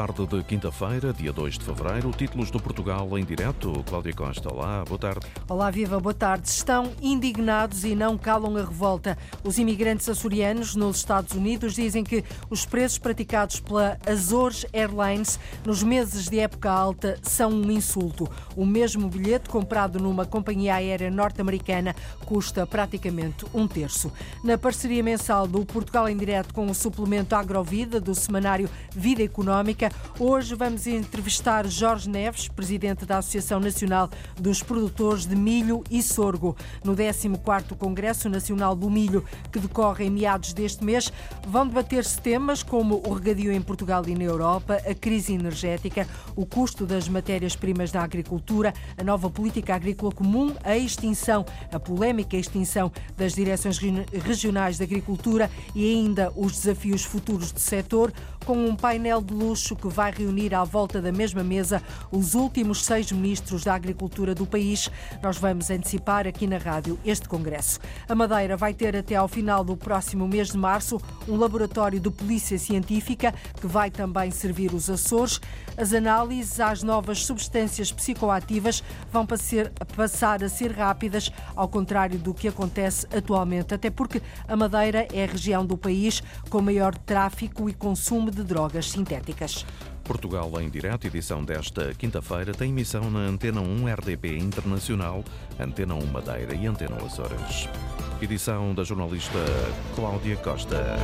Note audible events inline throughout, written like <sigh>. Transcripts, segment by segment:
Tarde de quinta-feira, dia 2 de fevereiro, títulos do Portugal em direto. Cláudia Costa, olá, boa tarde. Olá, viva, boa tarde. Estão indignados e não calam a revolta. Os imigrantes açorianos nos Estados Unidos dizem que os preços praticados pela Azores Airlines nos meses de época alta são um insulto. O mesmo bilhete comprado numa companhia aérea norte-americana custa praticamente um terço. Na parceria mensal do Portugal em direto com o suplemento Agrovida do semanário Vida Económica, Hoje vamos entrevistar Jorge Neves, presidente da Associação Nacional dos Produtores de Milho e Sorgo. No 14º Congresso Nacional do Milho, que decorre em meados deste mês, vão debater-se temas como o regadio em Portugal e na Europa, a crise energética, o custo das matérias-primas da agricultura, a nova política agrícola comum, a extinção, a polémica extinção das direções regionais de agricultura e ainda os desafios futuros do setor, com um painel de luxo que vai reunir à volta da mesma mesa os últimos seis ministros da Agricultura do país. Nós vamos antecipar aqui na rádio este congresso. A Madeira vai ter até ao final do próximo mês de março um laboratório de polícia científica que vai também servir os Açores. As análises às novas substâncias psicoativas vão passar a ser rápidas, ao contrário do que acontece atualmente, até porque a Madeira é a região do país com maior tráfico e consumo de drogas sintéticas. Portugal em direto, edição desta quinta-feira, tem emissão na Antena 1 RDP Internacional, Antena 1 Madeira e Antena Açores. Edição da jornalista Cláudia Costa.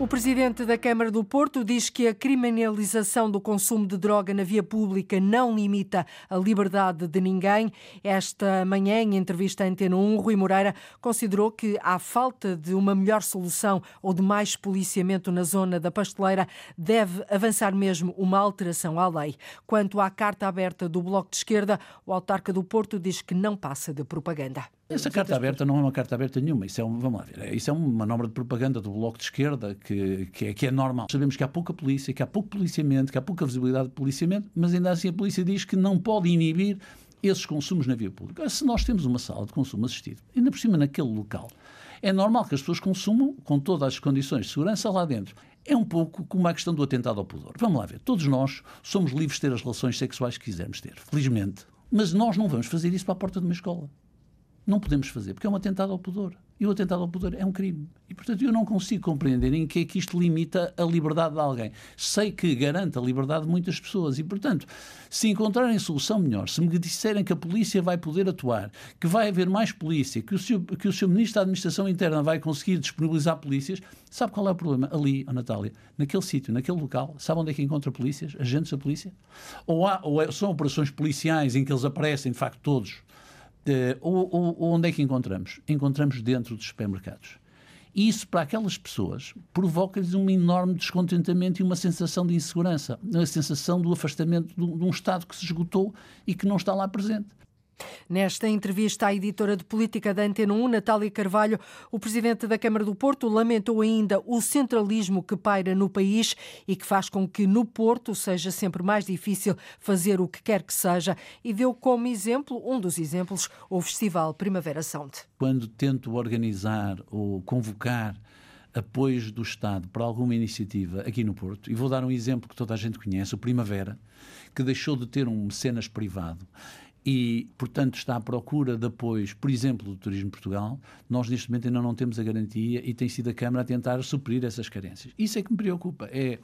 O presidente da Câmara do Porto diz que a criminalização do consumo de droga na via pública não limita a liberdade de ninguém. Esta manhã, em entrevista à Antena 1, Rui Moreira considerou que há falta de uma melhor solução ou de mais policiamento na zona da pasteleira deve avançar mesmo uma alteração à lei. Quanto à carta aberta do Bloco de Esquerda, o autarca do Porto diz que não passa de propaganda. Essa carta aberta não é uma carta aberta nenhuma. Isso é, um, vamos lá ver, isso é uma manobra de propaganda do Bloco de Esquerda que, que, é, que é normal. Sabemos que há pouca polícia, que há pouco policiamento, que há pouca visibilidade de policiamento, mas ainda assim a polícia diz que não pode inibir esses consumos na via pública. Se nós temos uma sala de consumo assistido, ainda por cima naquele local, é normal que as pessoas consumam com todas as condições de segurança lá dentro. É um pouco como a questão do atentado ao pudor. Vamos lá ver. Todos nós somos livres de ter as relações sexuais que quisermos ter, felizmente. Mas nós não vamos fazer isso para a porta de uma escola. Não podemos fazer, porque é um atentado ao pudor. E o atentado ao pudor é um crime. E, portanto, eu não consigo compreender em que é que isto limita a liberdade de alguém. Sei que garante a liberdade de muitas pessoas. E, portanto, se encontrarem solução melhor, se me disserem que a polícia vai poder atuar, que vai haver mais polícia, que o seu, que o seu Ministro da Administração Interna vai conseguir disponibilizar polícias, sabe qual é o problema? Ali, a Natália, naquele sítio, naquele local, sabe onde é que encontra polícias? Agentes da polícia? Ou, há, ou é, são operações policiais em que eles aparecem, de facto, todos Uh, onde é que encontramos? Encontramos dentro dos supermercados. E isso, para aquelas pessoas, provoca-lhes um enorme descontentamento e uma sensação de insegurança, uma sensação do afastamento de um Estado que se esgotou e que não está lá presente. Nesta entrevista à editora de política da Antena 1, Natália Carvalho, o presidente da Câmara do Porto lamentou ainda o centralismo que paira no país e que faz com que no Porto seja sempre mais difícil fazer o que quer que seja e deu como exemplo, um dos exemplos, o Festival Primavera Sound. Quando tento organizar ou convocar apoios do Estado para alguma iniciativa aqui no Porto, e vou dar um exemplo que toda a gente conhece, o Primavera, que deixou de ter um mecenas privado e, portanto, está à procura de apoios, por exemplo, do Turismo Portugal, nós neste momento ainda não temos a garantia e tem sido a Câmara a tentar suprir essas carências. Isso é que me preocupa. É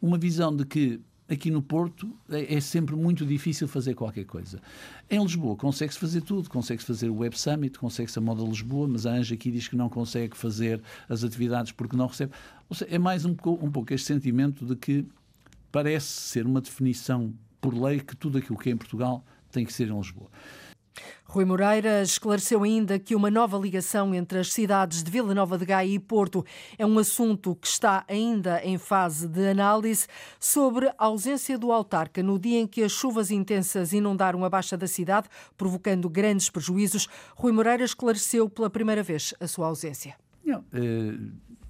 uma visão de que aqui no Porto é, é sempre muito difícil fazer qualquer coisa. Em Lisboa consegue-se fazer tudo, consegue-se fazer o Web Summit, consegue-se a Moda Lisboa, mas a Anja aqui diz que não consegue fazer as atividades porque não recebe. Ou seja, é mais um, um pouco este sentimento de que parece ser uma definição por lei que tudo aquilo que é em Portugal tem que ser em Lisboa. Rui Moreira esclareceu ainda que uma nova ligação entre as cidades de Vila Nova de Gaia e Porto é um assunto que está ainda em fase de análise sobre a ausência do autarca no dia em que as chuvas intensas inundaram a baixa da cidade, provocando grandes prejuízos. Rui Moreira esclareceu pela primeira vez a sua ausência. Não, eh,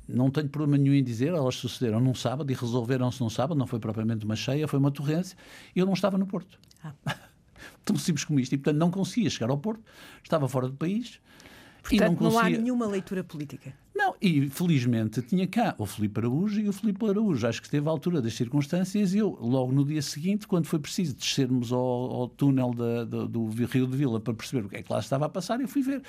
não tenho problema nenhum em dizer, elas sucederam num sábado e resolveram-se num sábado, não foi propriamente uma cheia, foi uma torrência, e eu não estava no Porto. Ah. <laughs> tão simples como isto. E, portanto, não conseguia chegar ao Porto, estava fora do país. Portanto, e não, conseguia... não há nenhuma leitura política. Não, e felizmente tinha cá o Filipe Araújo e o Filipe Araújo acho que esteve à altura das circunstâncias e eu, logo no dia seguinte, quando foi preciso descermos ao, ao túnel da, do, do Rio de Vila para perceber o que é que lá estava a passar, eu fui ver.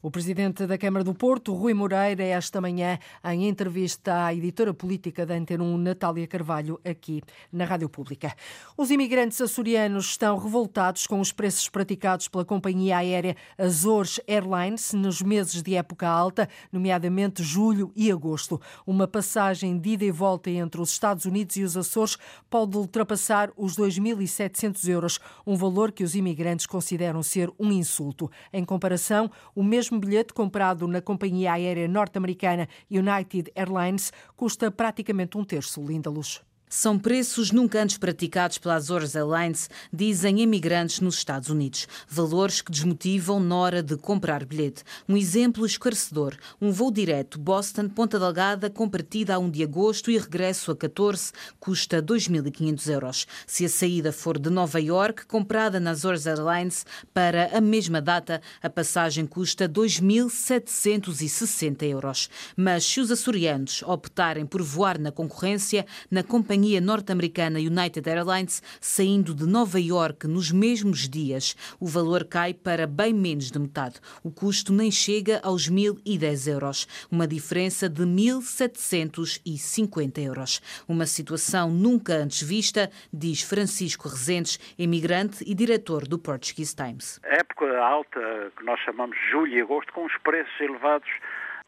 O presidente da Câmara do Porto, Rui Moreira, esta manhã, em entrevista à editora política da Antena 1, Natália Carvalho, aqui na Rádio Pública. Os imigrantes açorianos estão revoltados com os preços praticados pela companhia aérea Azores Airlines nos meses de época alta, nomeadamente julho e agosto. Uma passagem de ida e volta entre os Estados Unidos e os Açores pode ultrapassar os 2.700 euros, um valor que os imigrantes consideram ser um insulto. Em comparação, o mesmo bilhete comprado na companhia aérea norte-americana United Airlines custa praticamente um terço, Linda Luz. São preços nunca antes praticados pela Azores Airlines, dizem imigrantes nos Estados Unidos. Valores que desmotivam na hora de comprar bilhete. Um exemplo esclarecedor: um voo direto Boston-Ponta Delgada com partida a 1 de agosto e regresso a 14 custa 2.500 euros. Se a saída for de Nova York, comprada na Azores Airlines para a mesma data, a passagem custa 2.760 euros. Mas se os açorianos optarem por voar na concorrência, na companhia companhia norte-americana United Airlines saindo de Nova York nos mesmos dias. O valor cai para bem menos de metade. O custo nem chega aos 1.010 euros, uma diferença de 1.750 euros. Uma situação nunca antes vista, diz Francisco Rezentes, imigrante e diretor do Portuguese Times. A época alta, que nós chamamos julho e agosto, com os preços elevados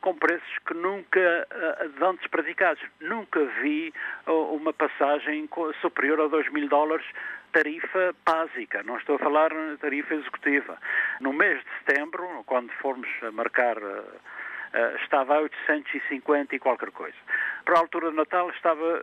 com preços que nunca uh, antes praticados. Nunca vi uh, uma passagem superior a 2 mil dólares tarifa básica, não estou a falar tarifa executiva. No mês de setembro, quando formos marcar Uh, estava a 850 e qualquer coisa. Para a altura de Natal estava,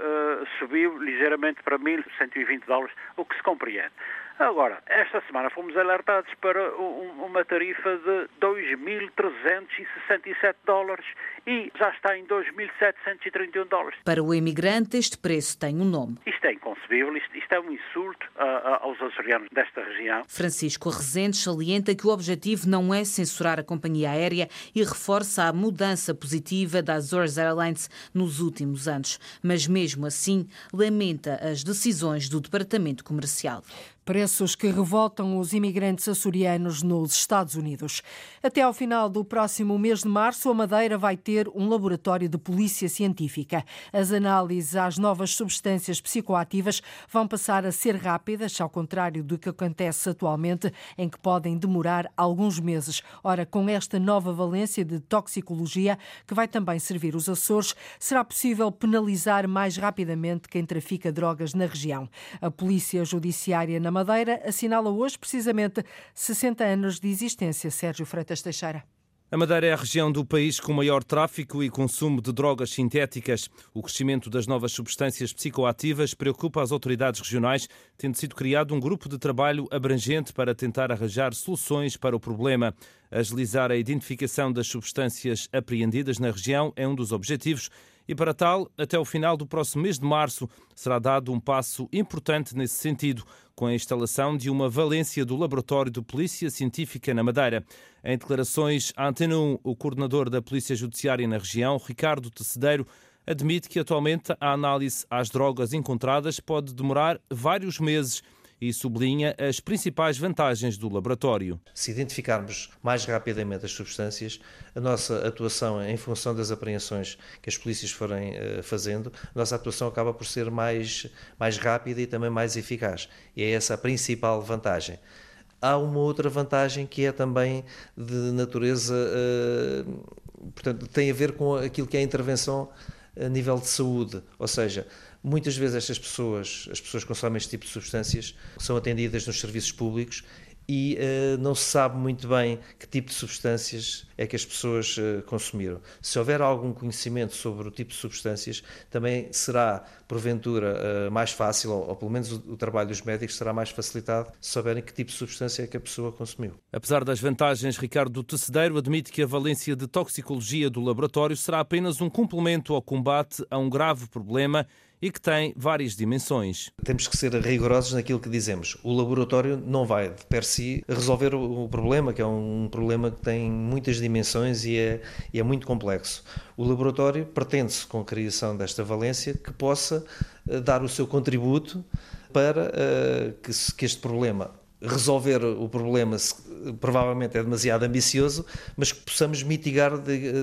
subiu ligeiramente para 1.120 dólares, o que se compreende. Agora, esta semana fomos alertados para uma tarifa de 2.367 dólares e já está em 2.731 dólares. Para o imigrante, este preço tem um nome. Isto é inconcebível, isto, isto é um insulto a, a, aos açorianos desta região. Francisco Rezende salienta que o objetivo não é censurar a companhia aérea e reforça a mudança positiva da Azores Airlines nos últimos anos. Mas mesmo assim, lamenta as decisões do Departamento Comercial. Preços que revoltam os imigrantes açorianos nos Estados Unidos. Até ao final do próximo mês de março, a Madeira vai ter um laboratório de polícia científica. As análises às novas substâncias psicoativas vão passar a ser rápidas, ao contrário do que acontece atualmente, em que podem demorar alguns meses. Ora, com esta nova valência de toxicologia, que vai também servir os Açores, será possível penalizar mais rapidamente quem trafica drogas na região. A Polícia Judiciária na Madeira assinala hoje precisamente 60 anos de existência. Sérgio Freitas Teixeira. A Madeira é a região do país com maior tráfico e consumo de drogas sintéticas. O crescimento das novas substâncias psicoativas preocupa as autoridades regionais, tendo sido criado um grupo de trabalho abrangente para tentar arranjar soluções para o problema. Agilizar a identificação das substâncias apreendidas na região é um dos objetivos e, para tal, até o final do próximo mês de março será dado um passo importante nesse sentido, com a instalação de uma valência do Laboratório de Polícia Científica na Madeira. Em declarações à Antena 1, o coordenador da Polícia Judiciária na região, Ricardo Tecedeiro, admite que atualmente a análise às drogas encontradas pode demorar vários meses e sublinha as principais vantagens do laboratório. Se identificarmos mais rapidamente as substâncias, a nossa atuação em função das apreensões que as polícias forem uh, fazendo, a nossa atuação acaba por ser mais, mais rápida e também mais eficaz. E é essa a principal vantagem. Há uma outra vantagem que é também de natureza, uh, portanto, tem a ver com aquilo que é a intervenção a nível de saúde, ou seja, Muitas vezes estas pessoas, as pessoas que consomem este tipo de substâncias, são atendidas nos serviços públicos e uh, não se sabe muito bem que tipo de substâncias é que as pessoas uh, consumiram. Se houver algum conhecimento sobre o tipo de substâncias, também será, porventura, uh, mais fácil, ou, ou, pelo menos o, o, trabalho dos médicos será mais facilitado se souberem que tipo de substância é que a pessoa consumiu. Apesar das vantagens, Ricardo Tecedeiro admite que a valência de toxicologia do laboratório será apenas um complemento ao combate a um grave problema e que tem várias dimensões. Temos que ser rigorosos naquilo que dizemos. O laboratório não vai, de per si, resolver o problema, que é um problema que tem muitas dimensões e é, e é muito complexo. O laboratório pretende-se, com a criação desta valência, que possa uh, dar o seu contributo para uh, que, que este problema resolver o problema provavelmente é demasiado ambicioso, mas que possamos mitigar,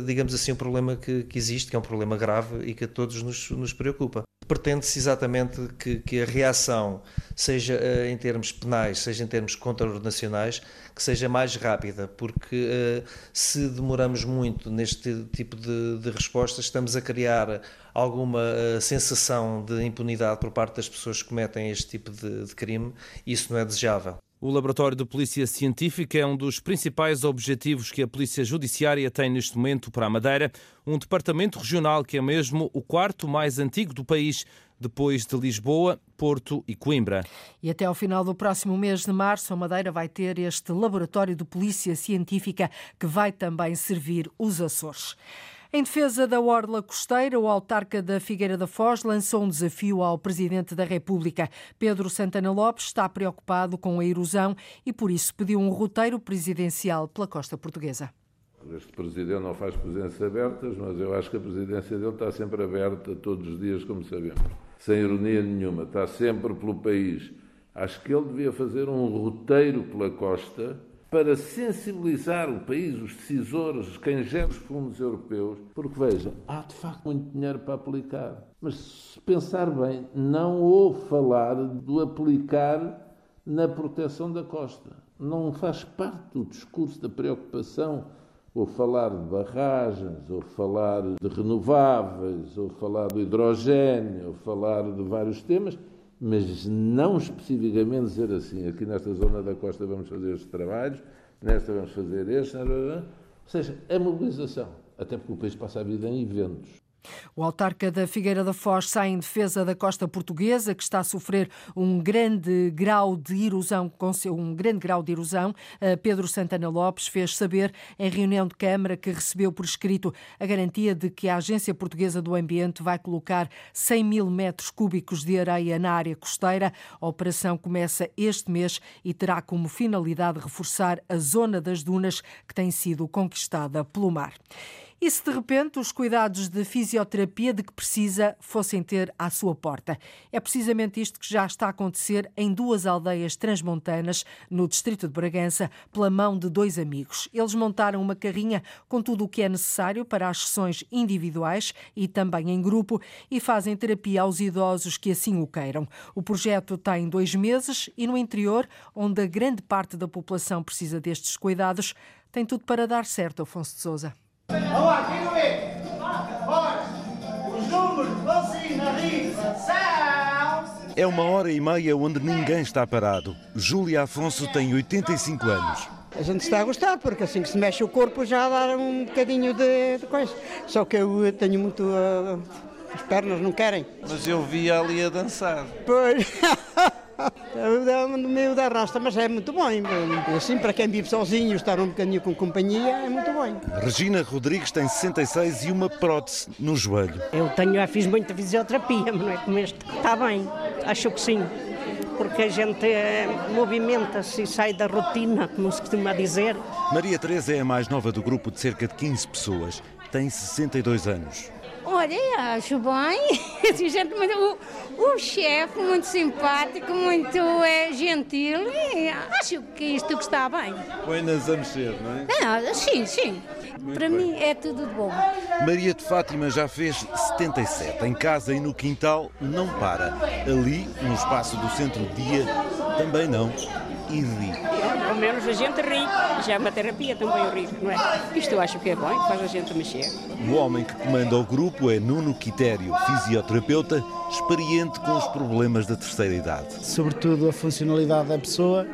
digamos assim, o problema que, que existe, que é um problema grave e que a todos nos, nos preocupa. Pretende-se exatamente que, que, a reação, seja uh, em termos penais, seja em termos contraordenacionais, que seja mais rápida, porque uh, se demoramos muito neste tipo de, de respostas, estamos a criar alguma uh, sensação de impunidade por parte das pessoas que cometem este tipo de, de crime e isso não é desejável. O Laboratório de Polícia Científica é um dos principais objetivos que a Polícia Judiciária tem neste momento para a Madeira, um departamento regional que é mesmo o quarto mais antigo do país, depois de Lisboa, Porto e Coimbra. E até ao final do próximo mês de março, a Madeira vai ter este Laboratório de Polícia Científica que vai também servir os Açores. Em defesa da orla costeira, o autarca da Figueira da Foz lançou um desafio ao Presidente da República. Pedro Santana Lopes está preocupado com a erosão e, por isso, pediu um roteiro presidencial pela costa portuguesa. Este Presidente não faz presidências abertas, mas eu acho que a presidência dele está sempre aberta todos os dias, como sabemos. Sem ironia nenhuma, está sempre pelo país. Acho que ele devia fazer um roteiro pela costa para sensibilizar o país, os decisores, quem gera os fundos europeus, porque veja, há de facto muito dinheiro para aplicar. Mas se pensar bem, não ouve falar do aplicar na proteção da costa. Não faz parte do discurso da preocupação ou falar de barragens, ou falar de renováveis, ou falar do hidrogênio, ou falar de vários temas mas não especificamente dizer assim, aqui nesta zona da costa vamos fazer estes trabalhos, nesta vamos fazer este, ou seja, a mobilização, até porque o país passa a vida em eventos. O autarca da Figueira da Foz sai em defesa da costa portuguesa, que está a sofrer um grande grau de erosão, um grande grau de erosão. Eh, Pedro Santana Lopes fez saber em reunião de Câmara que recebeu por escrito a garantia de que a Agência Portuguesa do Ambiente vai colocar 100 mil metros cúbicos de areia na área costeira. A operação começa este mês e terá como finalidade reforçar a zona das dunas que tem sido conquistada pelo mar. E se de repente os cuidados de fisioterapia de que precisa fossem ter à sua porta? É precisamente isto que já está a acontecer em duas aldeias transmontanas, no distrito de Bragança, pela mão de dois amigos. Eles montaram uma carrinha com tudo o que é necessário para as sessões individuais e também em grupo e fazem terapia aos idosos que assim o queiram. O projeto tem dois meses e no interior, onde a grande parte da população precisa destes cuidados, tem tudo para dar certo, Afonso de Souza. Vamos lá, quem não é? Os números assim na risa são... É uma hora e meia onde ninguém está parado. Júlia Afonso tem 85 anos. A gente está a gostar, porque assim que se mexe o corpo já dá um bocadinho de, de coisa. Só que eu tenho muito. Uh, as pernas não querem. Mas eu vi ali a dançar. Pois. <laughs> no meio da rasta, mas é muito bom. Assim, para quem vive sozinho, estar um bocadinho com companhia, é muito bom. Regina Rodrigues tem 66 e uma prótese no joelho. Eu tenho, já fiz muita fisioterapia, mas não é como este. Está bem, acho que sim. Porque a gente é, movimenta-se e sai da rotina, como se costuma dizer. Maria Teresa é a mais nova do grupo de cerca de 15 pessoas. Tem 62 anos. Olha, acho bem. <laughs> Gente, o, o chefe muito simpático, muito é, gentil e acho que isto que está bem. Põe-nas a mexer, não é? Não, sim, sim. Muito Para bem. mim é tudo de bom. Maria de Fátima já fez 77. Em casa e no quintal não para. Ali, no espaço do centro-dia, também não. E ri ao menos a gente ri. Já é uma terapia também o rir, não é? Isto eu acho que é bom, faz a gente mexer. O homem que comanda o grupo é Nuno Quitério, fisioterapeuta, experiente com os problemas da terceira idade. Sobretudo a funcionalidade da pessoa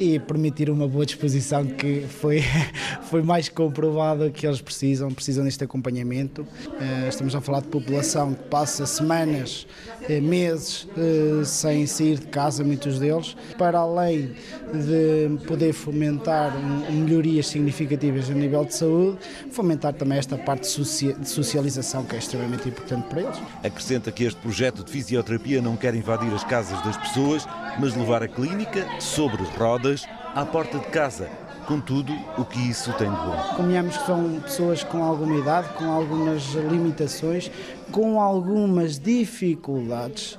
e permitir uma boa disposição que foi, <laughs> foi mais comprovado que eles precisam, precisam deste acompanhamento. Eh, estamos a falar de população que passa semanas eh, meses eh, sem sair de casa, muitos deles, para além de poder fomentar melhorias significativas a nível de saúde, fomentar também esta parte de socialização que é extremamente importante para eles. Acrescenta que este projeto de fisioterapia não quer invadir as casas das pessoas, mas levar a clínica sobre rodas à porta de casa com tudo o que isso tem de bom. Convenhamos que são pessoas com alguma idade, com algumas limitações, com algumas dificuldades.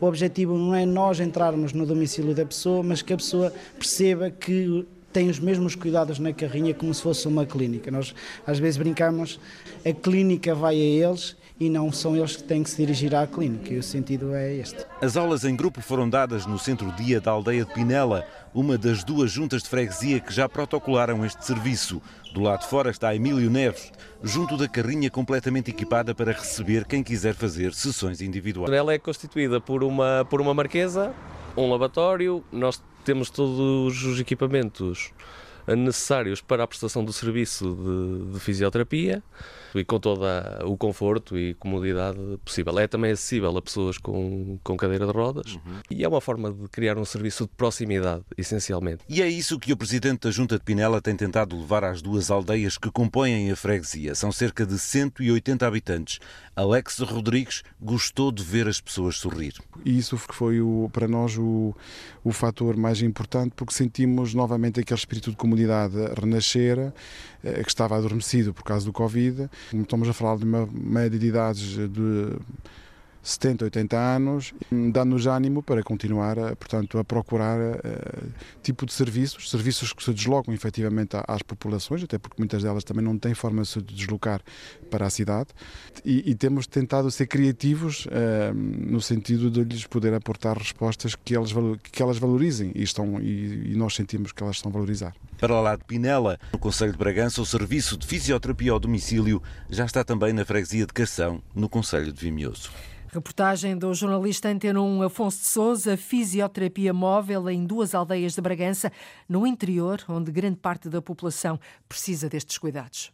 O objetivo não é nós entrarmos no domicílio da pessoa, mas que a pessoa perceba que tem os mesmos cuidados na carrinha como se fosse uma clínica. Nós às vezes brincamos, a clínica vai a eles e não são eles que têm que se dirigir à clínica. E o sentido é este. As aulas em grupo foram dadas no centro-dia da aldeia de Pinela, uma das duas juntas de freguesia que já protocolaram este serviço. Do lado de fora está Emílio Neves, junto da carrinha completamente equipada para receber quem quiser fazer sessões individuais. Ela é constituída por uma, por uma marquesa, um lavatório, nós temos todos os equipamentos necessários para a prestação do serviço de, de fisioterapia e com todo o conforto e comodidade possível. É também acessível a pessoas com, com cadeira de rodas uhum. e é uma forma de criar um serviço de proximidade, essencialmente. E é isso que o Presidente da Junta de Pinela tem tentado levar às duas aldeias que compõem a freguesia. São cerca de 180 habitantes. Alex Rodrigues gostou de ver as pessoas sorrir. E isso foi o, para nós o, o fator mais importante porque sentimos novamente aquele espírito de comunidade renascer eh, que estava adormecido por causa do Covid. Estamos a falar de uma média de idades de 70, 80 anos, dando-nos ânimo para continuar, portanto, a procurar uh, tipo de serviços, serviços que se deslocam efetivamente às populações, até porque muitas delas também não têm forma de se deslocar para a cidade, e, e temos tentado ser criativos uh, no sentido de lhes poder aportar respostas que elas, que elas valorizem e, estão, e, e nós sentimos que elas estão a valorizar. Para lá de Pinela, no Conselho de Bragança, o serviço de fisioterapia ao domicílio já está também na freguesia de Cação, no Conselho de Vimioso. Reportagem do jornalista Antena 1 Afonso de Souza, fisioterapia móvel em duas aldeias de Bragança, no interior, onde grande parte da população precisa destes cuidados.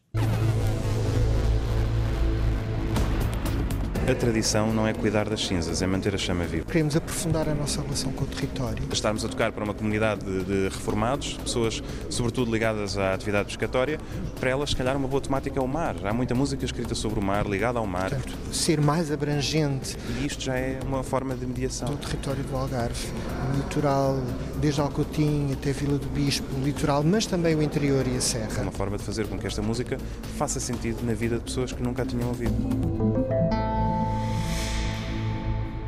A tradição não é cuidar das cinzas, é manter a chama viva. Queremos aprofundar a nossa relação com o território. Estarmos a tocar para uma comunidade de, de reformados, pessoas sobretudo ligadas à atividade pescatória, para elas, se calhar, uma boa temática é o mar. Há muita música escrita sobre o mar, ligada ao mar. Portanto, ser mais abrangente. E isto já é uma forma de mediação. Do território do Algarve, litoral, desde Alcotim até Vila do Bispo, litoral, mas também o interior e a serra. É uma forma de fazer com que esta música faça sentido na vida de pessoas que nunca a tinham ouvido.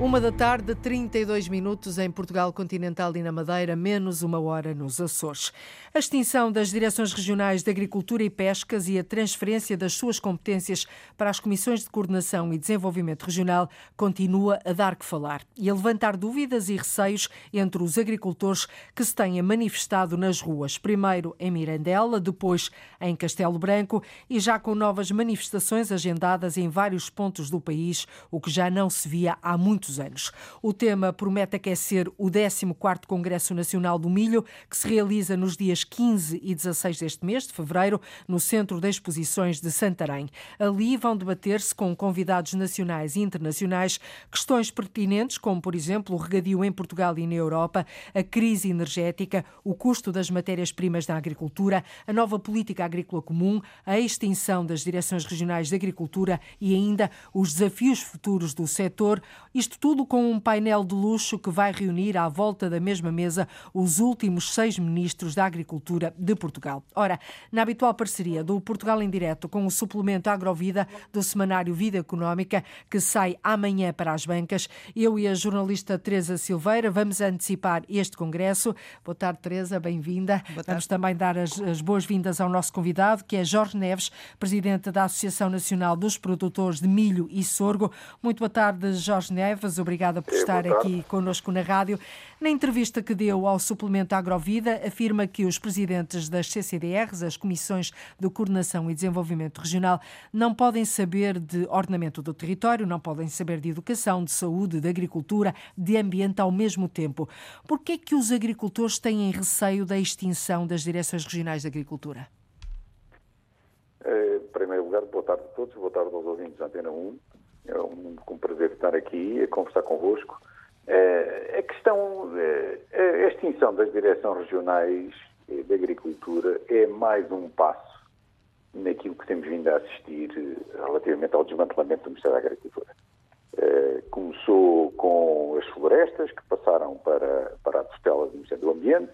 Uma da tarde, 32 minutos em Portugal continental e na Madeira, menos uma hora nos Açores. A extinção das direções regionais de Agricultura e Pescas e a transferência das suas competências para as comissões de coordenação e desenvolvimento regional continua a dar que falar e a levantar dúvidas e receios entre os agricultores que se têm manifestado nas ruas, primeiro em Mirandela, depois em Castelo Branco e já com novas manifestações agendadas em vários pontos do país, o que já não se via há muitos muitos anos. O tema promete aquecer o 14º Congresso Nacional do Milho, que se realiza nos dias 15 e 16 deste mês de fevereiro, no Centro de Exposições de Santarém. Ali vão debater-se com convidados nacionais e internacionais questões pertinentes, como, por exemplo, o regadio em Portugal e na Europa, a crise energética, o custo das matérias-primas da agricultura, a nova política agrícola comum, a extinção das direções regionais de agricultura e ainda os desafios futuros do setor. Isto tudo com um painel de luxo que vai reunir à volta da mesma mesa os últimos seis ministros da Agricultura de Portugal. Ora, na habitual parceria do Portugal em Direto com o suplemento Agrovida do semanário Vida Económica, que sai amanhã para as bancas, eu e a jornalista Teresa Silveira vamos antecipar este congresso. Boa tarde, Teresa, bem-vinda. Vamos também dar as, as boas-vindas ao nosso convidado, que é Jorge Neves, presidente da Associação Nacional dos Produtores de Milho e Sorgo. Muito boa tarde, Jorge Neves. Obrigada por é, estar aqui connosco na rádio. Na entrevista que deu ao suplemento Agrovida, afirma que os presidentes das CCDRs, as Comissões de Coordenação e Desenvolvimento Regional, não podem saber de ordenamento do território, não podem saber de educação, de saúde, de agricultura, de ambiente ao mesmo tempo. Por que é que os agricultores têm receio da extinção das direções regionais de agricultura? Eh, em primeiro lugar, boa tarde a todos, boa tarde aos ouvintes da Antena 1 É um, um prazer estar aqui a conversar convosco. Uh, a questão, uh, a extinção das direções regionais de agricultura é mais um passo naquilo que temos vindo a assistir relativamente ao desmantelamento do Ministério da Agricultura. Uh, começou com as florestas, que passaram para, para a tutela do Ministério do Ambiente,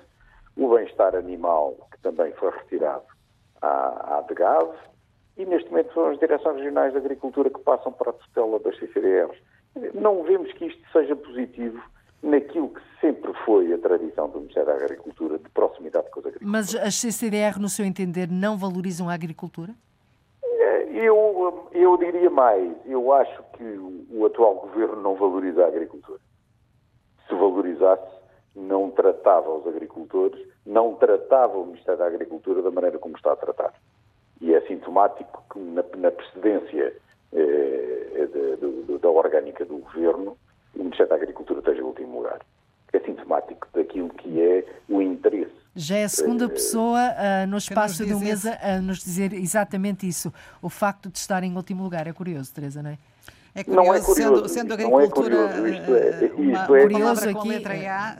o bem-estar animal, que também foi retirado à, à DGAV, e neste momento são as direções regionais de agricultura que passam para a tutela das CCDRs. Não vemos que isto seja positivo naquilo que sempre foi a tradição do Ministério da Agricultura, de proximidade com os agricultores. Mas as CCDR, no seu entender, não valorizam a agricultura? É, eu, eu diria mais. Eu acho que o atual governo não valoriza a agricultura. Se valorizasse, não tratava os agricultores, não tratava o Ministério da Agricultura da maneira como está a tratar. E é sintomático que na, na precedência eh, de, de, da orgânica do governo, o Ministério da Agricultura esteja em último lugar. É sintomático daquilo que é o interesse. Já é a segunda pessoa uh, no espaço de um mês a nos dizer exatamente isso. O facto de estar em último lugar. É curioso, Teresa, não é? É curioso, não é curioso, sendo, sendo não agricultura é curioso, isto é, isto uma, é, palavra aqui, com letra é- A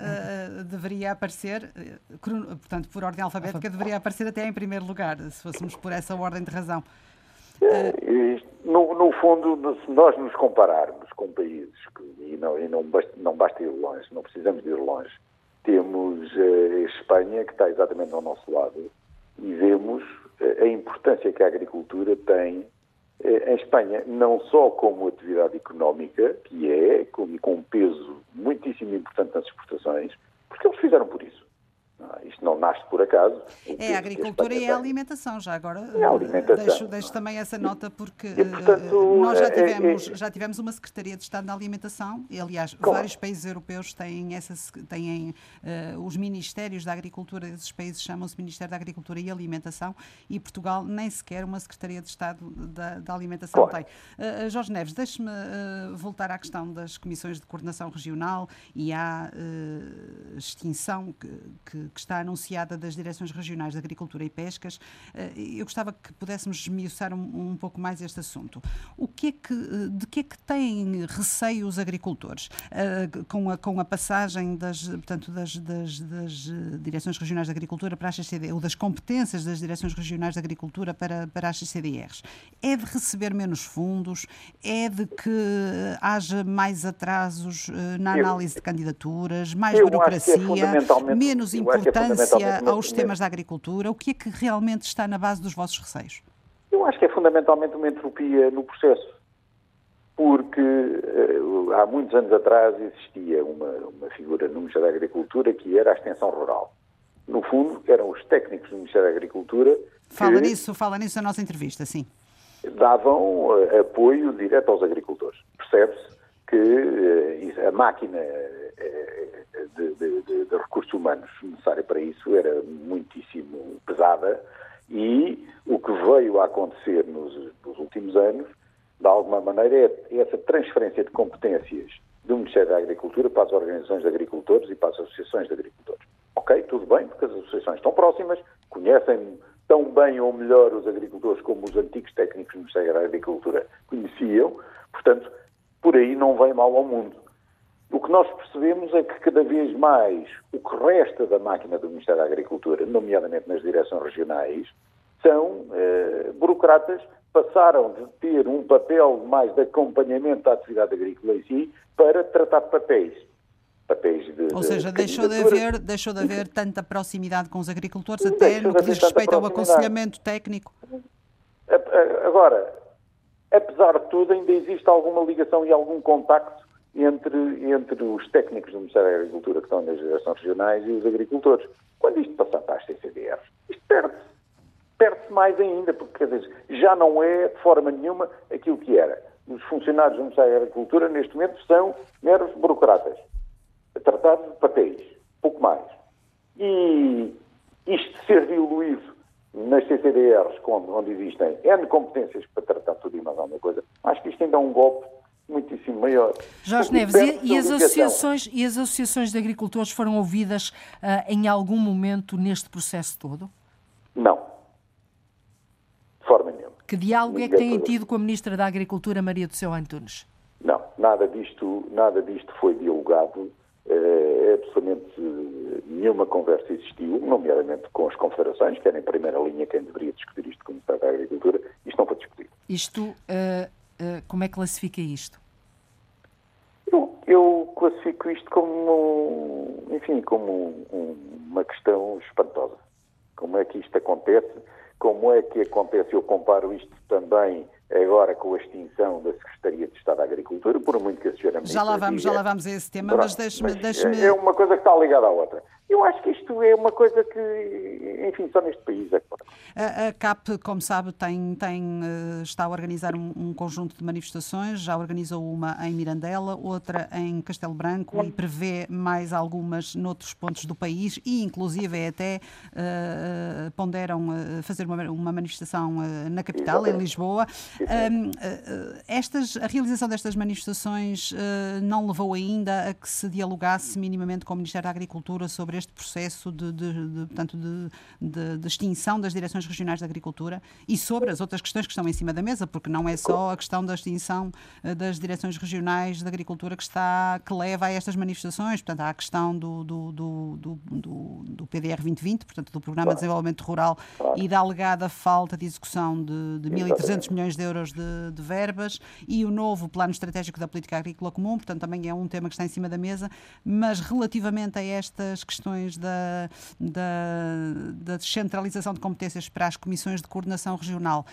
uh, deveria aparecer, uh, portanto, por ordem alfabética, deveria aparecer até em primeiro lugar, se fôssemos por essa ordem de razão. Isto, no, no fundo, se nós nos compararmos com países, que, e, não, e não, basta, não basta ir longe, não precisamos de ir longe, temos eh, a Espanha, que está exatamente ao nosso lado, e vemos eh, a importância que a agricultura tem eh, em Espanha, não só como atividade económica, que é, como com um peso muitíssimo importante nas exportações, porque eles fizeram por isso. Ah, Isto não nasce por acaso. É a agricultura e a alimentação, já agora. É a alimentação. Deixo, deixo também essa nota porque E, portanto, eh, nós já é- tivemos, é- já tivemos uma Secretaria de Estado da Alimentação, e aliás, Claro. vários países europeus têm, essa, têm eh, os Ministérios da Agricultura, esses países chamam-se Ministério da Agricultura e Alimentação, e Portugal nem sequer uma Secretaria de Estado da, da Alimentação Claro. tem. Eh, Jorge Neves, deixe-me eh, voltar à questão das comissões de coordenação regional e à extinção que, que- que está anunciada das direções regionais de agricultura e pescas. Eh, eu gostava que pudéssemos esmiuçar um, um pouco mais este assunto. O que é que, eh, de que é que têm receio os agricultores eh, com, a, com a passagem das, portanto, das, das- das, direções regionais de agricultura para as CCD, ou das competências das direções regionais de agricultura para, para as CCDRs? É de receber menos fundos? É de que haja mais atrasos na Eu- análise de candidaturas, mais eu é burocracia, fundamentalmente- menos eu é importância fundamentalmente aos temas da agricultura? O que é que realmente está na base dos vossos receios? Eu acho que é fundamentalmente uma entropia no processo. Porque eh, há muitos anos atrás existia uma, uma figura no Ministério da Agricultura que era a extensão rural. No fundo, eram os técnicos do Ministério da Agricultura Fala que nisso, fala nisso na nossa entrevista, sim. davam eh, apoio direto aos agricultores. Percebe-se que eh, a máquina eh, de, de- de- de recursos humanos necessária para isso era muitíssimo pesada e o que veio a acontecer nos, nos últimos anos, de alguma maneira, é essa transferência de competências do Ministério da Agricultura para as organizações de agricultores e para as associações de agricultores. Ok, tudo bem, porque as associações estão próximas, conhecem tão bem ou melhor os agricultores como os antigos técnicos do Ministério da Agricultura conheciam, portanto, por aí não vem mal ao mundo. O que nós percebemos é que cada vez mais o que resta da máquina do Ministério da Agricultura, nomeadamente nas direções regionais, são eh, burocratas, passaram de ter um papel mais de acompanhamento da atividade agrícola em si para tratar de papéis. Papéis de. Ou de seja, deixou de haver, deixou de haver tanta proximidade com os agricultores, até Deixou no de que diz respeito ao aconselhamento técnico. Agora, apesar de tudo, ainda existe alguma ligação e algum contacto entre, entre os técnicos do Ministério da Agricultura que estão nas direções regionais e os agricultores. Quando isto passar para as CCDRs, isto perde-se. Perde-se mais ainda, porque dizer, já não é de forma nenhuma aquilo que era. Os funcionários do Ministério da Agricultura, neste momento, são meros burocratas, a tratar de papéis, pouco mais. E isto ser diluído nas CCDRs, onde, existem N competências para tratar tudo e mais alguma coisa, acho que isto ainda é um golpe muitíssimo maior. Jorge Neves, e, e as associações, e as associações de agricultores foram ouvidas ah, em algum momento neste processo todo? Não. De forma nenhuma. Que diálogo é que têm tido com a Ministra da Agricultura, Maria do Céu Antunes? Não, nada disto, nada disto foi dialogado. É, absolutamente nenhuma conversa existiu, nomeadamente com as confederações, que era em primeira linha quem deveria discutir isto com o Ministério da Agricultura. Isto não foi discutido. Isto, uh, uh, como é que classifica isto? Eu, eu, classifico isto como, enfim, como uma questão espantosa. Como é que isto acontece? Como é que acontece? Eu comparo isto também agora com a extinção da Secretaria de Estado da Agricultura, por muito que a senhora Já lá vamos, diga, já lá vamos a esse tema, mas deixe-me... Deixe é uma coisa que está ligada à outra. Eu acho que isto é uma coisa que, enfim, só neste país é que pode. A, a CAP, como sabe, tem, tem, eh, está a organizar um, um, conjunto de manifestações, já organizou uma em Mirandela, outra em Castelo Branco e prevê mais algumas noutros pontos do país e, inclusive, até uh, ponderam uh, fazer uma, uma manifestação uh, na capital. Em Lisboa. Um, estas, a realização destas manifestações não levou ainda a que se dialogasse minimamente com o Ministério da Agricultura sobre este processo de, de, de portanto, de, de, extinção das direções regionais de agricultura e sobre as outras questões que estão em cima da mesa, porque não é só a questão da extinção eh, das direções regionais de agricultura que está que leva a estas manifestações, portanto há a questão do, do, do, do, do PDR 2020, portanto do Programa de Desenvolvimento Rural e da alegada falta de execução de, de 1.300 milhões de euros de, de verbas e o novo Plano Estratégico da Política Agrícola Comum, portanto também é um tema que está em cima da mesa, mas relativamente a estas questões da, da, da descentralização de competências para as comissões de coordenação regional.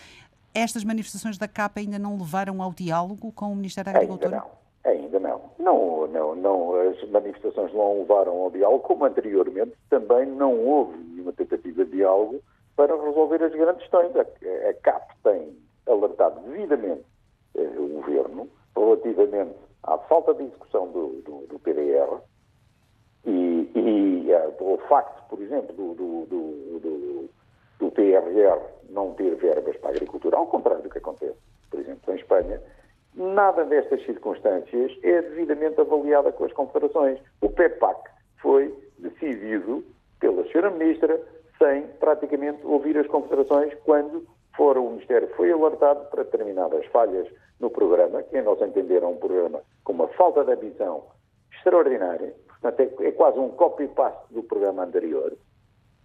Estas manifestações da CAP ainda não levaram ao diálogo com o Ministério da Agricultura? Ainda não. Ainda não. Não, não, não. As manifestações não levaram ao diálogo, como anteriormente também não houve nenhuma tentativa de diálogo para resolver as grandes questões. A, a CAP tem alertado devidamente eh, o governo relativamente à falta de execução do, do, do PDR, e, e uh, o facto, por exemplo, do, do, do, do, TRR não ter verbas para a agricultura, ao contrário do que acontece, por exemplo, em Espanha, nada destas circunstâncias é devidamente avaliada com as confederações. O PEPAC foi decidido pela Sra. Ministra sem praticamente ouvir as confederações quando fora o Ministério foi alertado para determinadas falhas no programa, que, em nosso entender, é um programa com uma falta de ambição extraordinária, Portanto, é, é quase um copy-paste do programa anterior.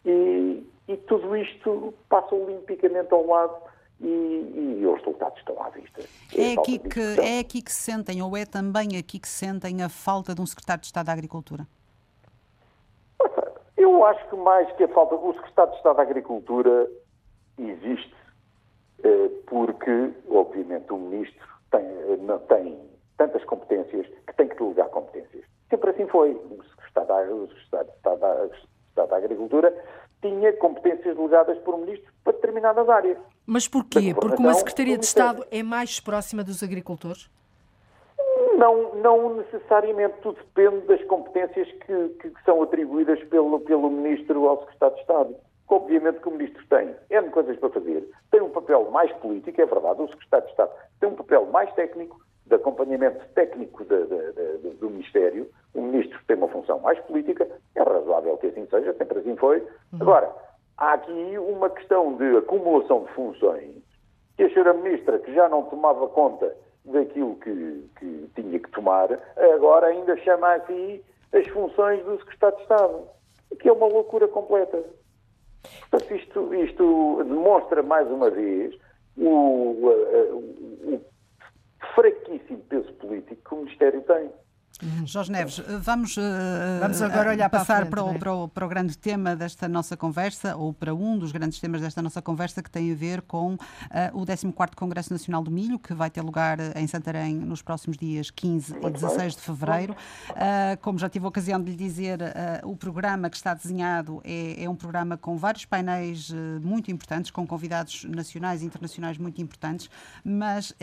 E, e, tudo isto passa olimpicamente ao lado e, e, os resultados estão à vista. É, é aqui, que, é aqui que se sentem, ou é também aqui que se sentem a falta de um secretário de Estado da Agricultura? Eu acho que mais que a falta, o secretário de Estado da Agricultura existe eh, porque, obviamente, o ministro tem, eh, não, tem tantas competências que tem que delegar competências. Sempre assim foi. O Secretário, o Secretário de Estado, da, Estado da Agricultura tinha competências delegadas por um ministro para determinadas áreas. Mas porquê? Porque uma Secretaria de Estado é mais próxima dos agricultores? Não, não necessariamente. Tudo depende das competências que, que, que são atribuídas pelo, pelo Ministro ao Secretário de Estado. Obviamente que o Ministro tem N coisas para fazer, tem um papel mais político, é verdade, o Secretário de Estado tem um papel mais técnico, de acompanhamento técnico de, de, de, do Ministério, o Ministro tem uma função mais política, é razoável que assim seja, sempre assim foi. Uhum. Agora, há aqui uma questão de acumulação de funções que a senhora Ministra, que já não tomava conta daquilo que, que tinha que tomar, agora ainda chama aqui as funções do Secretário de Estado, que é uma loucura completa. Portanto, isto, isto demonstra mais uma vez o, o, o fraquíssimo peso político que o Ministério tem. Jorge Neves, vamos, uh, vamos agora olhar passar para, frente, para, o, para, o, para, o, grande tema desta nossa conversa, ou para um dos grandes temas desta nossa conversa, que tem a ver com uh, o 14º Congresso Nacional do Milho, que vai ter lugar eh, em Santarém nos próximos dias 15 Muito e 16 bem. de fevereiro. Uh, como já tive a ocasião de lhe dizer, o programa que está desenhado é, é um programa com vários painéis muito importantes, com convidados nacionais e internacionais muito importantes, mas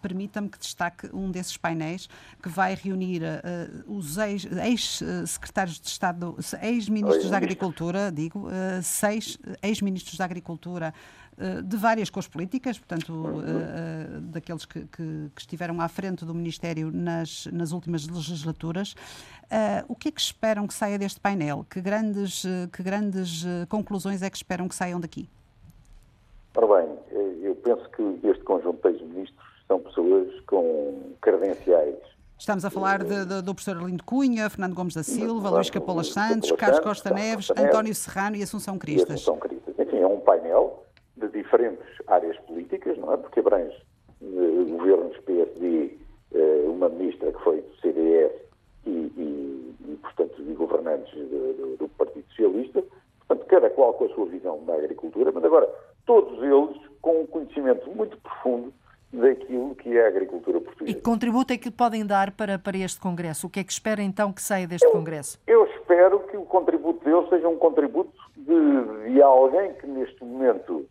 permita-me que destaque um desses painéis que vai reunir uh, os ex-secretários de Estado, ex-ministros da Agricultura, digo, uh, seis ex-ministros da Agricultura de várias cores políticas, portanto, uh, daqueles que, que, que, estiveram à frente do Ministério nas, nas últimas legislaturas. Uh, o que é que esperam que saia deste painel? Que grandes, que grandes conclusões é que esperam que saiam daqui? Ora bem, eu penso que este conjunto de ex-ministros são pessoas com credenciais Estamos a falar de, de, do professor Arlindo Cunha, Fernando Gomes da Silva, Luís Capolas Santos, Carlos Costa Neves, António Serrano e Assunção Cristas. Assunção Cristas. Enfim, é um painel de diferentes áreas políticas, não é? Porque abrange uh, governos PSD, uh, uma ministra que foi do CDS e, e, e portanto, de governantes do, do Partido Socialista. Portanto, cada qual com a sua visão da agricultura, mas agora todos eles com um conhecimento muito profundo daquilo que é a agricultura portuguesa. E que contributo é que podem dar para, para este Congresso? O que é que espera então que saia deste eu, Congresso? Eu espero que o contributo deles seja um contributo de, de alguém que neste momento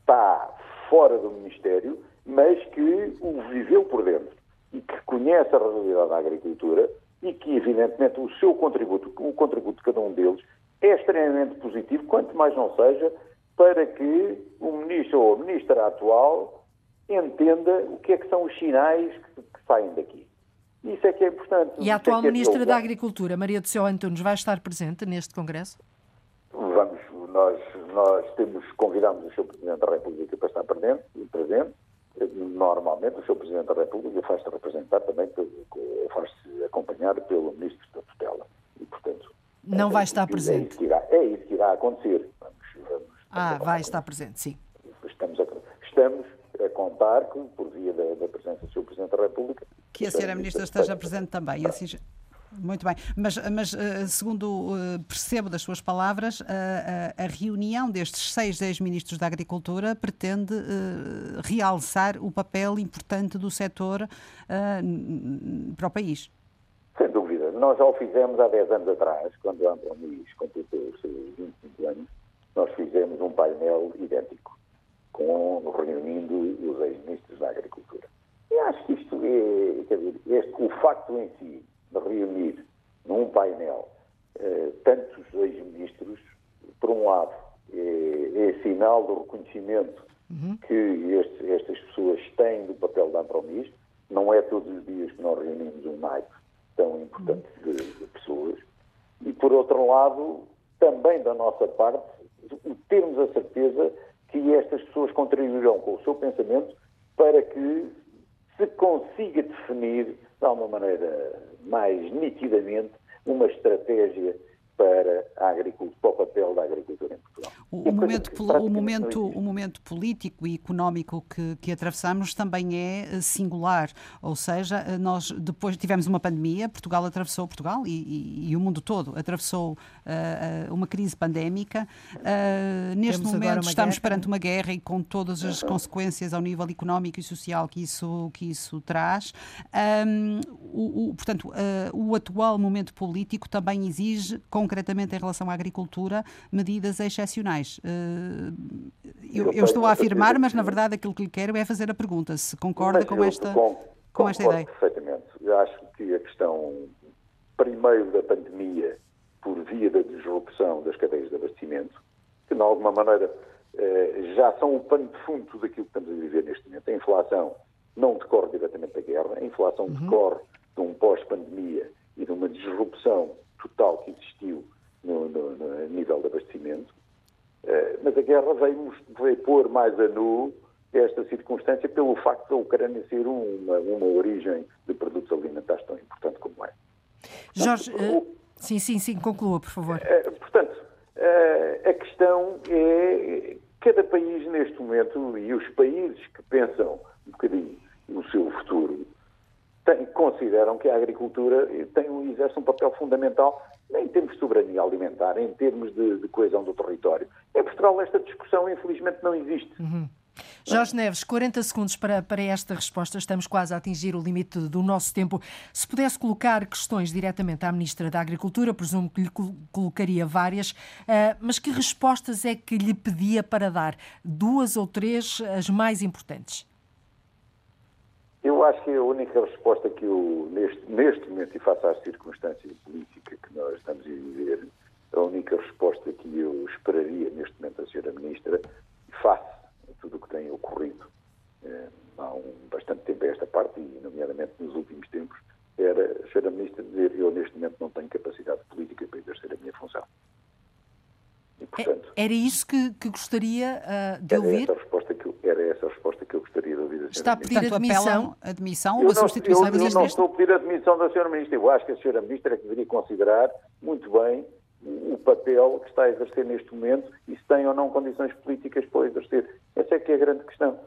está fora do Ministério, mas que o viveu por dentro e que conhece a realidade da agricultura e que, evidentemente, o seu contributo, o contributo de cada um deles, é extremamente positivo, quanto mais não seja, para que o ministro ou a ministra atual entenda o que é que são os sinais que, que saem daqui. Isso é que é importante. E a atual é Ministra da Agricultura, Maria do Céu Antunes, vai estar presente neste Congresso? Vamos, nós, nós temos, convidamos o Sr. Presidente da República para estar presente, presente. Normalmente o Sr. Presidente da República faz-se representar também, faz-se acompanhar pelo Ministro da Tutela. E, portanto, não é, vai estar presente. É isso que irá, é isso que irá acontecer. Vamos, vamos, ah, vai estar presente, sim. Estamos, a, estamos a contar que, por via da, da presença do Sr. Presidente da República. Que a Sra. Ministra esteja presente também. Assim, muito bem, mas, mas eh, segundo eh, percebo das suas palavras, a, a, a reunião destes seis ex-ministros da Agricultura pretende uh, realçar o papel importante do setor uh, para o país. Sem dúvida. Nós já o fizemos há 10 anos atrás, quando a Luís completou os seus 25 anos, nós fizemos um painel idêntico com, reunindo os ex-ministros da Agricultura. E acho que isto é, quer dizer, este, o facto em si de reunir num painel eh, tantos ex-ministros, por um lado, é, é, sinal do reconhecimento uhum. que este, estas pessoas têm do papel da Ampromis. Não é todos os dias que nós reunimos um naipe tão importante uhum. de, de pessoas. E, por outro lado, também da nossa parte, termos a certeza que estas pessoas contribuirão com o seu pensamento para que se consiga definir, de alguma maneira mais nitidamente, uma estratégia para, a agricultura, para o papel da agricultura em Portugal. O, o momento, o, momento, o momento político e económico que, que atravessamos também é eh, singular, ou seja, eh, nós depois tivemos uma pandemia, Portugal atravessou, Portugal e, e, e o mundo todo atravessou uh, uma crise pandémica. Uh, neste Temos momento estamos guerra. perante uma guerra e com todas as uhum. consequências ao nível económico e social que isso, que isso traz. Um, o, o, portanto, uh, o atual momento político também exige concretamente em relação à agricultura, medidas excepcionais. Eh, eu, eu estou a afirmar, mas na verdade aquilo que lhe quero é fazer a pergunta, se concorda com esta, com, com esta ideia. perfeitamente. Eu acho que a questão, primeiro da pandemia, por via da disrupção das cadeias de abastecimento, que de alguma maneira eh, já são o pano de fundo daquilo que estamos a viver neste momento. A inflação não decorre diretamente da guerra, a inflação uhum. decorre de um pós-pandemia e de uma disrupção total que existiu no, no, no nível de abastecimento, uh, mas a guerra veio, veio pôr mais a nu esta circunstância pelo facto da Ucrânia ser uma, uma origem de produtos alimentares tão importante como é. Jorge, uh, sim, sim, sim, conclua, por favor. Uh, portanto, a questão é cada país neste momento e os países que pensam um bocadinho no seu futuro tem, consideram que a agricultura tem, exerce um papel fundamental em termos de soberania alimentar, em termos de, de coesão do território. Em Portugal esta discussão infelizmente não existe. Uhum. Jorge Neves, 40 segundos para, para esta resposta. Estamos quase a atingir o limite do nosso tempo. Se pudesse colocar questões diretamente à Ministra da Agricultura, presumo que lhe colocaria várias, uh, mas que respostas é que lhe pedia para dar? Duas ou três, as mais importantes? Eu acho que a única resposta que eu, neste, neste momento, e face às circunstâncias políticas que nós estamos a viver, a única resposta que eu esperaria neste momento da Sra. Ministra, face a tudo o que tem ocorrido eh, há um, bastante tempo a esta parte, e nomeadamente nos últimos tempos, era a Sra. Ministra dizer eu neste momento não tenho capacidade política para exercer a minha função. E, portanto, era isso que, que gostaria uh, de ouvir? Essa resposta que eu, era essa a resposta Está a pedir Portanto, admissão, admissão ou a substituição eu, eu, eu não estou a pedir a admissão da Sra. Ministra. Eu acho que a Sra. Ministra é que deveria considerar muito bem o papel que está a exercer neste momento e se tem ou não condições políticas para exercer. Essa é que é a grande questão.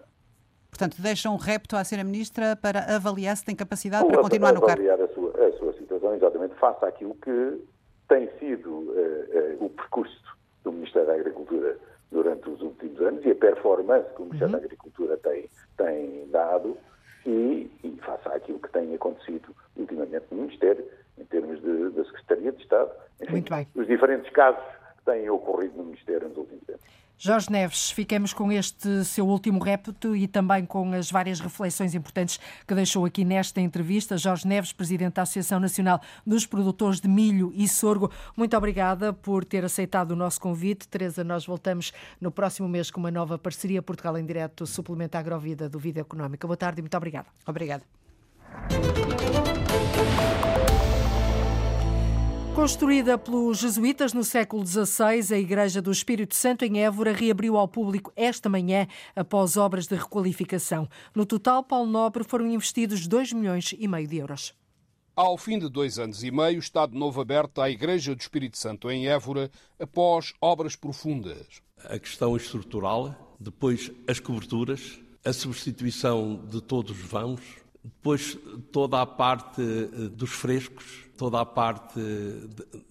Portanto, deixa um repto à Sra. Ministra para avaliar se tem capacidade para continuar no cargo. Avaliar a sua, a sua situação, exatamente, face àquilo que tem sido uh, uh, o percurso do Ministério da Agricultura durante os últimos anos e a performance que o Ministério uhum. da Agricultura tem, tem dado e, e face àquilo que tem acontecido ultimamente no Ministério, em termos da Secretaria de Estado, enfim, os diferentes casos que têm ocorrido no Ministério nos últimos anos. Jorge Neves, fiquemos com este seu último repto e também com as várias reflexões importantes que deixou aqui nesta entrevista. Jorge Neves, Presidente da Associação Nacional dos Produtores de Milho e Sorgo, muito obrigada por ter aceitado o nosso convite. Teresa, nós voltamos no próximo mês com uma nova parceria Portugal em Direto, suplemento Agrovida do Vida Económica. Boa tarde e muito obrigada. Obrigada. Construída pelos jesuítas no século XVI, a Igreja do Espírito Santo em Évora reabriu ao público esta manhã após obras de requalificação. No total, Paulo Nobre foram investidos 2 milhões e meio de euros. Ao fim de dois anos e meio, está de novo aberta a Igreja do Espírito Santo em Évora após obras profundas. A questão estrutural, depois as coberturas, a substituição de todos os vãos, depois toda a parte eh, dos frescos, toda a parte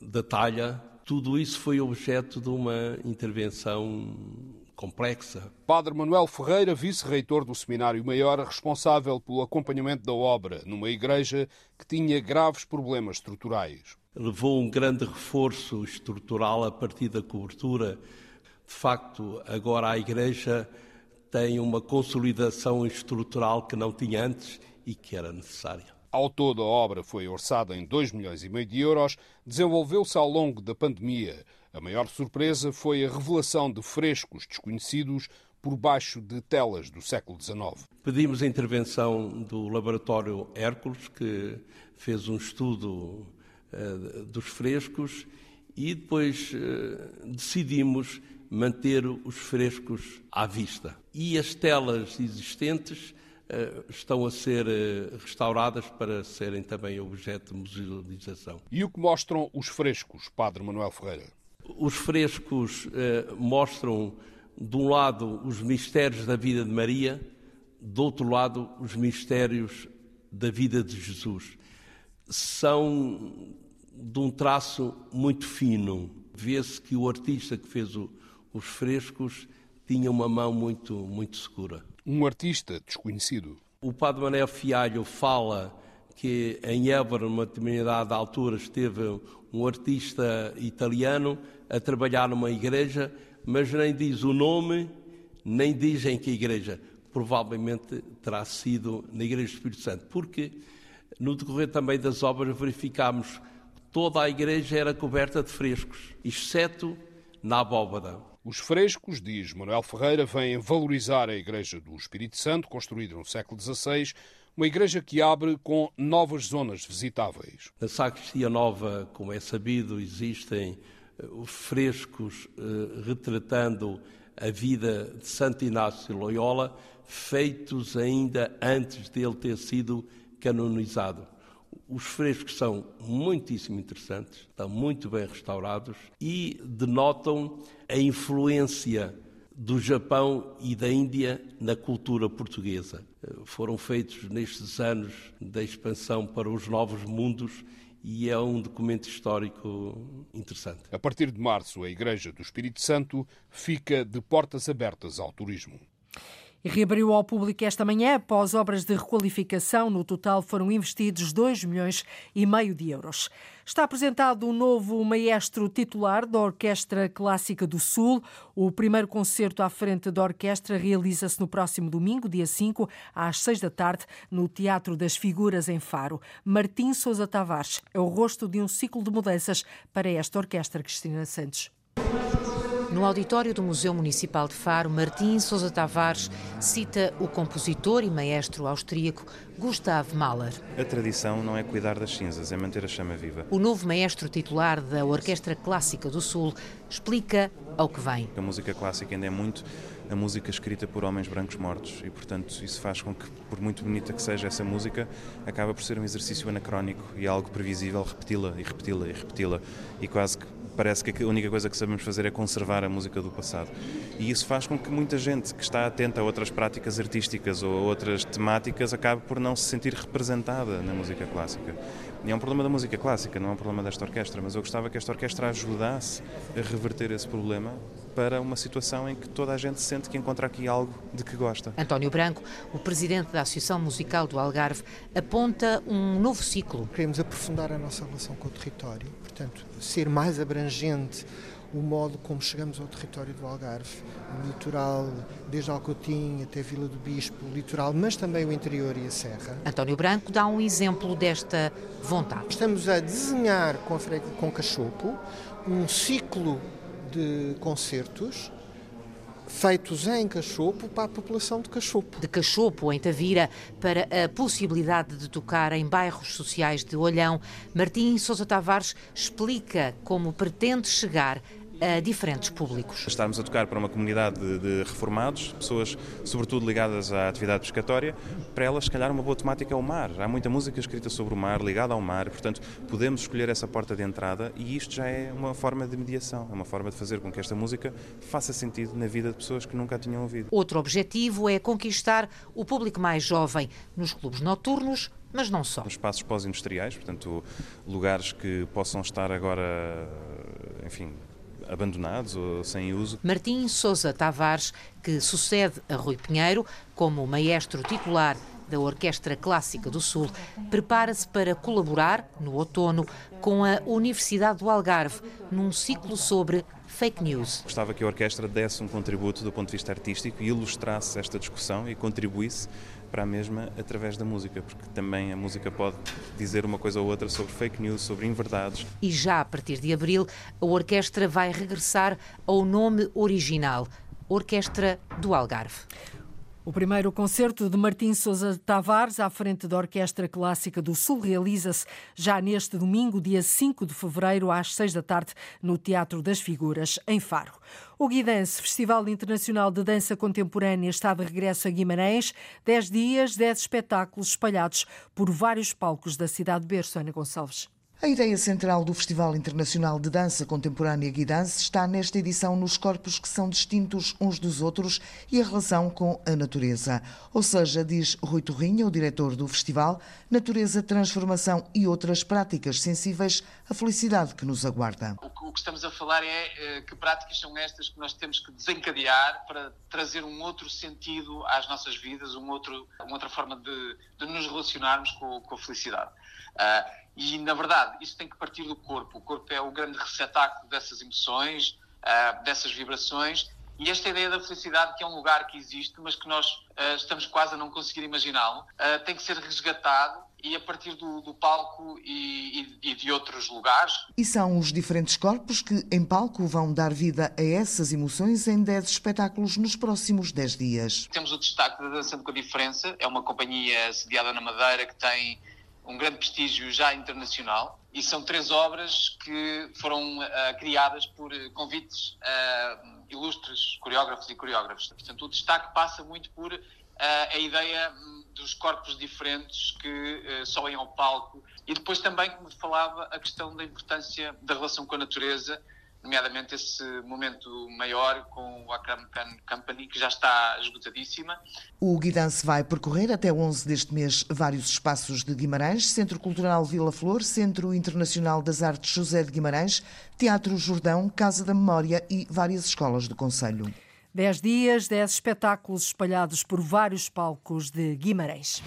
da talha, tudo isso foi objeto de uma intervenção complexa. Padre Manuel Ferreira, vice-reitor do Seminário Maior, responsável pelo acompanhamento da obra numa igreja que tinha graves problemas estruturais. Levou um grande reforço estrutural a partir da cobertura. De facto, agora a igreja tem uma consolidação estrutural que não tinha antes e que era necessária. Ao todo, a obra foi orçada em 2 milhões e meio de euros, desenvolveu-se ao longo da pandemia. A maior surpresa foi a revelação de frescos desconhecidos por baixo de telas do século XIX. Pedimos a intervenção do laboratório Hércules, que fez um estudo uh, dos frescos, e depois uh, decidimos manter os frescos à vista. E as telas existentes eh, estão a ser eh, restauradas para serem também objeto de musealização. E o que mostram os frescos, Padre Manuel Ferreira? Os frescos eh, mostram, de um lado, os mistérios da vida de Maria, do outro lado, os mistérios da vida de Jesus. São de um traço muito fino. Vê-se que o artista que fez o, os frescos tinha uma mão muito, muito segura um artista desconhecido. O Padre Mané Fialho fala que em Évora, numa determinada altura, esteve um artista italiano a trabalhar numa igreja, mas nem diz o nome, nem diz em que igreja. Provavelmente terá sido na Igreja do Espírito Santo, porque no decorrer também das obras verificámos que toda a igreja era coberta de frescos, exceto na abóbada. Os frescos, diz Manuel Ferreira, vêm valorizar a Igreja do Espírito Santo, construída no século XVI, uma igreja que abre com novas zonas visitáveis. Na Sacristia Nova, como é sabido, existem eh, os frescos eh, retratando a vida de Santo Inácio Loyola, feitos ainda antes dele ter sido canonizado. Os frescos são muitíssimo interessantes, estão muito bem restaurados e denotam a influência do Japão e da Índia na cultura portuguesa. Foram feitos nestes anos da expansão para os novos mundos e é um documento histórico interessante. A partir de março, a Igreja do Espírito Santo fica de portas abertas ao turismo e reabriu ao público esta manhã após obras de requalificação. No total foram investidos 2 milhões e meio de euros. Está apresentado um novo maestro titular da Orquestra Clássica do Sul. O primeiro concerto à frente da orquestra realiza-se no próximo domingo, dia 5, às 6 da tarde, no Teatro das Figuras, em Faro. Martim Sousa Tavares é o rosto de um ciclo de mudanças para esta orquestra, Cristina Santos. No auditório do Museu Municipal de Faro, Martim Sousa Tavares cita o compositor e maestro austríaco Gustav Mahler. A tradição não é cuidar das cinzas, é manter a chama viva. O novo maestro titular da Orquestra Clássica do Sul explica ao que vem. A música clássica ainda é muito a música escrita por homens brancos mortos e, portanto, isso faz com que, por muito bonita que seja essa música, acaba por ser um exercício anacrónico e algo previsível repeti-la e repeti-la e repeti-la e quase que parece que a única coisa que sabemos fazer é conservar a música do passado. E isso faz com que muita gente que está atenta a outras práticas artísticas ou a outras temáticas acabe por não se sentir representada na música clássica. E é um problema da música clássica, não é um problema desta orquestra, mas eu gostava que esta orquestra ajudasse a reverter esse problema para uma situação em que toda a gente sente que encontra aqui algo de que gosta. António Branco, o presidente da Associação Musical do Algarve, aponta um novo ciclo. Queremos aprofundar a nossa relação com o território, portanto, ser mais abrangente o modo como chegamos ao território do Algarve, o litoral, desde Alcotim até Vila do Bispo, o litoral, mas também o interior e a serra. António Branco dá um exemplo desta vontade. Estamos a desenhar com, a, com Cachopo um ciclo de concertos feitos em Cachopo para a população de Cachopo. De Cachopo, em Tavira, para a possibilidade de tocar em bairros sociais de Olhão, Martim Sousa Tavares explica como pretende chegar a diferentes públicos. Estarmos a tocar para uma comunidade de, de, reformados, pessoas sobretudo ligadas à atividade pescatória, para elas, se calhar, uma boa temática é o mar. Há muita música escrita sobre o mar, ligada ao mar, portanto, podemos escolher essa porta de entrada e isto já é uma forma de mediação, é uma forma de fazer com que esta música faça sentido na vida de pessoas que nunca a tinham ouvido. Outro objetivo é conquistar o público mais jovem nos clubes noturnos, mas não só. Espaços pós-industriais, portanto, lugares que possam estar agora, enfim, abandonados ou sem uso. Martim Sousa Tavares, que sucede a Rui Pinheiro como maestro titular da Orquestra Clássica do Sul, prepara-se para colaborar, no outono, com a Universidade do Algarve, num ciclo sobre fake news. Gostava que a orquestra desse um contributo do ponto de vista artístico e ilustrasse esta discussão e contribuísse para a mesma através da música, porque também a música pode dizer uma coisa ou outra sobre fake news, sobre inverdades. E já a partir de abril, a orquestra vai regressar ao nome original, Orquestra do Algarve. O primeiro concerto de Martim Sousa Tavares à frente da Orquestra Clássica do Sul realiza-se já neste domingo, dia 5 de fevereiro, às 6 da tarde, no Teatro das Figuras, em Faro. O Guidance, Festival Internacional de Dança Contemporânea, está de regresso a Guimarães. Dez dias, dez espetáculos espalhados por vários palcos da cidade de Berço, Ana Gonçalves. A ideia central do Festival Internacional de Dança Contemporânea Guidance está nesta edição nos corpos que são distintos uns dos outros e a relação com a natureza. Ou seja, diz Rui Torrinha, o diretor do festival, natureza, transformação e outras práticas sensíveis à felicidade que nos aguarda. O que estamos a falar é que práticas são estas que nós temos que desencadear para trazer um outro sentido às nossas vidas, um outro, uma outra forma de, de nos relacionarmos com, com a felicidade. Uh, e, na verdade, isso tem que partir do corpo. O corpo é o grande receptáculo dessas emoções, uh, dessas vibrações. E esta ideia da felicidade, que é um lugar que existe, mas que nós uh, estamos quase a não conseguir imaginá-lo, tem que ser resgatado e a partir do, do palco e, e, e, de outros lugares. E são os diferentes corpos que, em palco, vão dar vida a essas emoções em 10 espetáculos nos próximos 10 dias. Temos o destaque da Dançando com a Diferença, é uma companhia sediada na Madeira que tem um grande prestígio já internacional e são três obras que foram uh, criadas por convites uh, ilustres coreógrafos e coreógrafos. Portanto, o destaque passa muito por uh, a ideia dos corpos diferentes que sobem ao palco e depois também, como falava, a questão da importância da relação com a natureza nomeadamente esse momento maior com o Akram Khan Company, que já está esgotadíssima. O Guidance vai percorrer até 11 deste mês vários espaços de Guimarães, Centro Cultural Vila Flor, Centro Internacional das Artes José de Guimarães, Teatro Jordão, Casa da Memória e várias escolas do Conselho. Dez dias, dez espetáculos espalhados por vários palcos de Guimarães.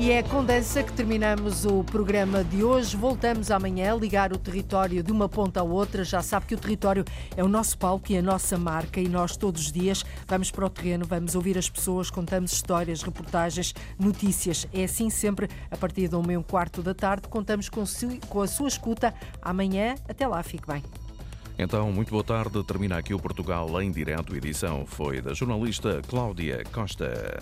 E é com dança que terminamos o programa de hoje. Voltamos amanhã a ligar o território de uma ponta à outra. Já sabe que o território é o nosso palco e a nossa marca, e nós todos os dias vamos para o terreno, vamos ouvir as pessoas, contamos histórias, reportagens, notícias. É assim sempre, a partir e um quarto da tarde, contamos com a sua escuta. Amanhã, até lá, fique bem. Então, muito boa tarde. Termina aqui o Portugal em direto. Edição foi da jornalista Cláudia Costa.